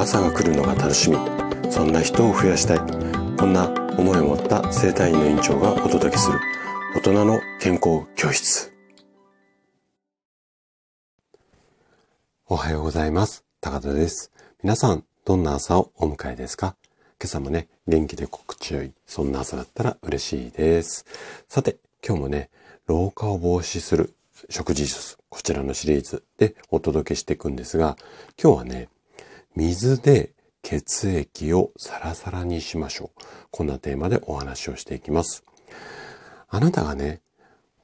朝が来るのが楽しみ。そんな人を増やしたい。こんな思いを持った生体院の院長がお届けする。大人の健康教室。おはようございます。高田です。皆さんどんな朝をお迎えですか？今朝もね元気で心地よいそんな朝だったら嬉しいです。さて今日もね老化を防止する食事術こちらのシリーズでお届けしていくんですが今日はね水で血液をサラサラにしましょう。こんなテーマでお話をしていきます。あなたがね、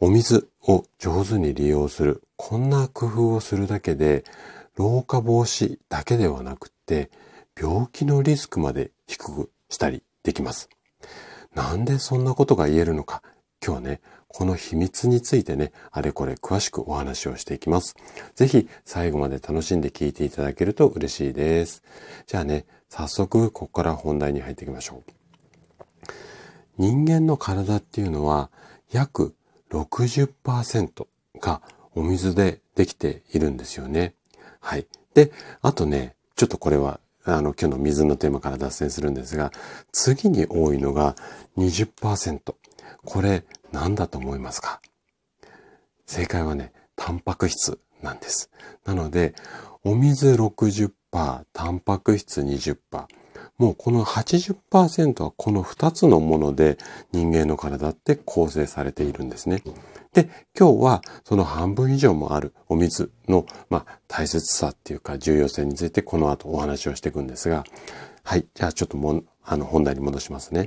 お水を上手に利用する、こんな工夫をするだけで、老化防止だけではなくって、病気のリスクまで低くしたりできます。なんでそんなことが言えるのか、今日はね、この秘密についてね、あれこれ詳しくお話をしていきます。ぜひ最後まで楽しんで聞いていただけると嬉しいです。じゃあね、早速ここから本題に入っていきましょう。人間の体っていうのは約60%がお水でできているんですよね。はい。で、あとね、ちょっとこれはあの、今日の水のテーマから脱線するんですが、次に多いのが20%。これ何だと思いますか？正解はね、タンパク質なんです。なので、お水60%、タンパク質20%、もうこの80%はこの2つのもので人間の体って構成されているんですね。で、今日はその半分以上もあるお水の、まあ、大切さっていうか重要性についてこの後お話をしていくんですが、はい。じゃあちょっともあの本題に戻しますね。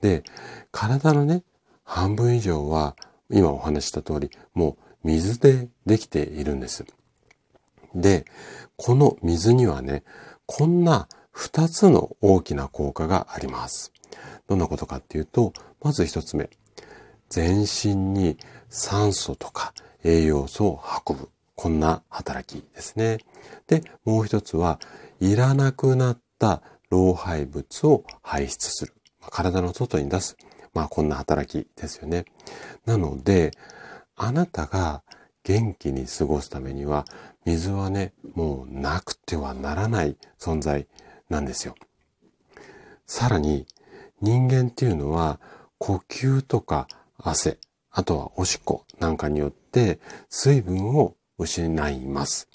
で、体のね、半分以上は今お話した通りもう水でできているんです。で、この水にはね、こんな二つの大きな効果があります。どんなことかっていうと、まず一つ目。全身に酸素とか栄養素を運ぶ。こんな働きですね。で、もう一つは、いらなくなった老廃物を排出する。体の外に出す。まあこんな働きですよね。なので、あなたが元気に過ごすためには、水はね、もうなくてはならない存在なんですよ。さらに、人間っていうのは、呼吸とか汗、あとはおしっこなんかによって水分を失います。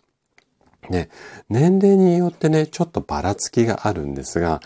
で、年齢によってね、ちょっとばらつきがあるんですが、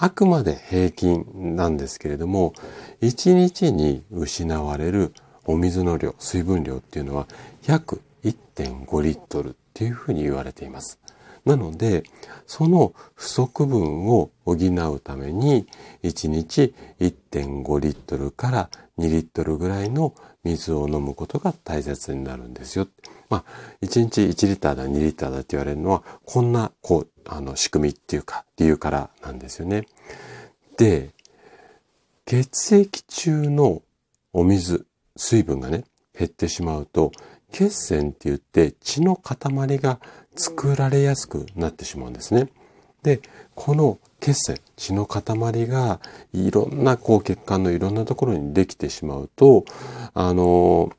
あくまで平均なんですけれども、1日に失われるお水の量、水分量っていうのは約1.5リットルっていうふうに言われています。なので、その不足分を補うために、1日1.5リットルから2リットルぐらいの水を飲むことが大切になるんですよ。まあ、1日1リッターだ、2リッターだって言われるのは、こんな、こう、あの、仕組みっていうか、理由からなんですよね。で、血液中のお水、水分がね、減ってしまうと、血栓って言って血の塊が作られやすくなってしまうんですね。で、この血栓、血の塊がいろんなこう血管のいろんなところにできてしまうと、あの、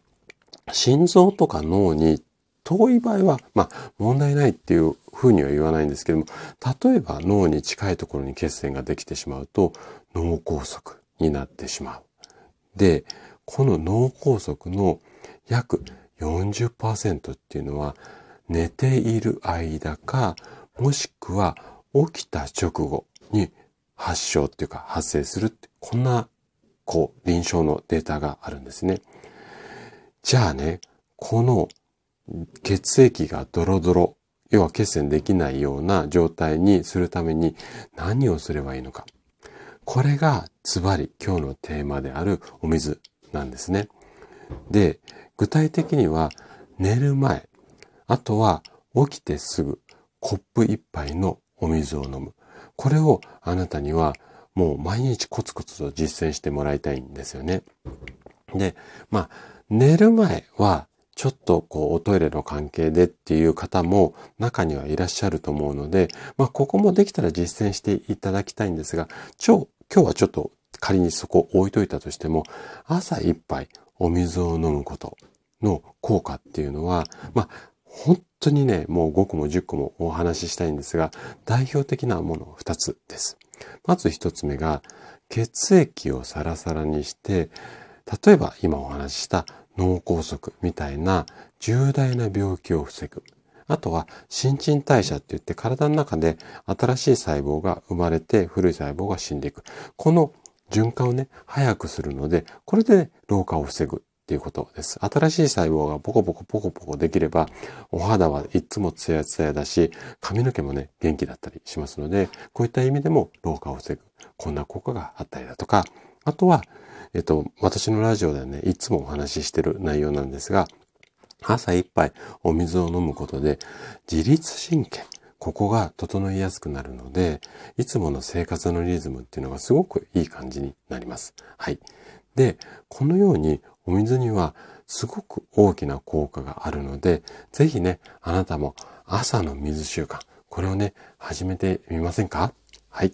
心臓とか脳に遠い場合は、まあ問題ないっていうふうには言わないんですけども、例えば脳に近いところに血栓ができてしまうと脳梗塞になってしまう。で、この脳梗塞の約40%っていうのは寝ている間か、もしくは起きた直後に発症っていうか発生するって、こんな、こう、臨床のデータがあるんですね。じゃあね、この血液がドロドロ、要は血栓できないような状態にするために何をすればいいのか。これがズバリ今日のテーマであるお水なんですね。で、具体的には寝る前、あとは起きてすぐコップ一杯のお水を飲む。これをあなたにはもう毎日コツコツと実践してもらいたいんですよね。で、まあ、寝る前はちょっとこうおトイレの関係でっていう方も中にはいらっしゃると思うので、まあここもできたら実践していただきたいんですが、今日、今日はちょっと仮にそこ置いといたとしても、朝一杯お水を飲むことの効果っていうのは、まあ本当にね、もう5個も10個もお話ししたいんですが、代表的なもの2つです。まず1つ目が、血液をサラサラにして、例えば今お話しした脳梗塞みたいな重大な病気を防ぐ。あとは新陳代謝って言って体の中で新しい細胞が生まれて古い細胞が死んでいく。この循環をね、早くするので、これで、ね、老化を防ぐっていうことです。新しい細胞がポコポコポコポコできれば、お肌はいつもツヤツヤだし、髪の毛もね、元気だったりしますので、こういった意味でも老化を防ぐ。こんな効果があったりだとか、あとは、えっと、私のラジオでね、いつもお話ししてる内容なんですが、朝一杯お水を飲むことで自律神経、ここが整いやすくなるので、いつもの生活のリズムっていうのがすごくいい感じになります。はい。で、このようにお水にはすごく大きな効果があるので、ぜひね、あなたも朝の水習慣、これをね、始めてみませんか？はい。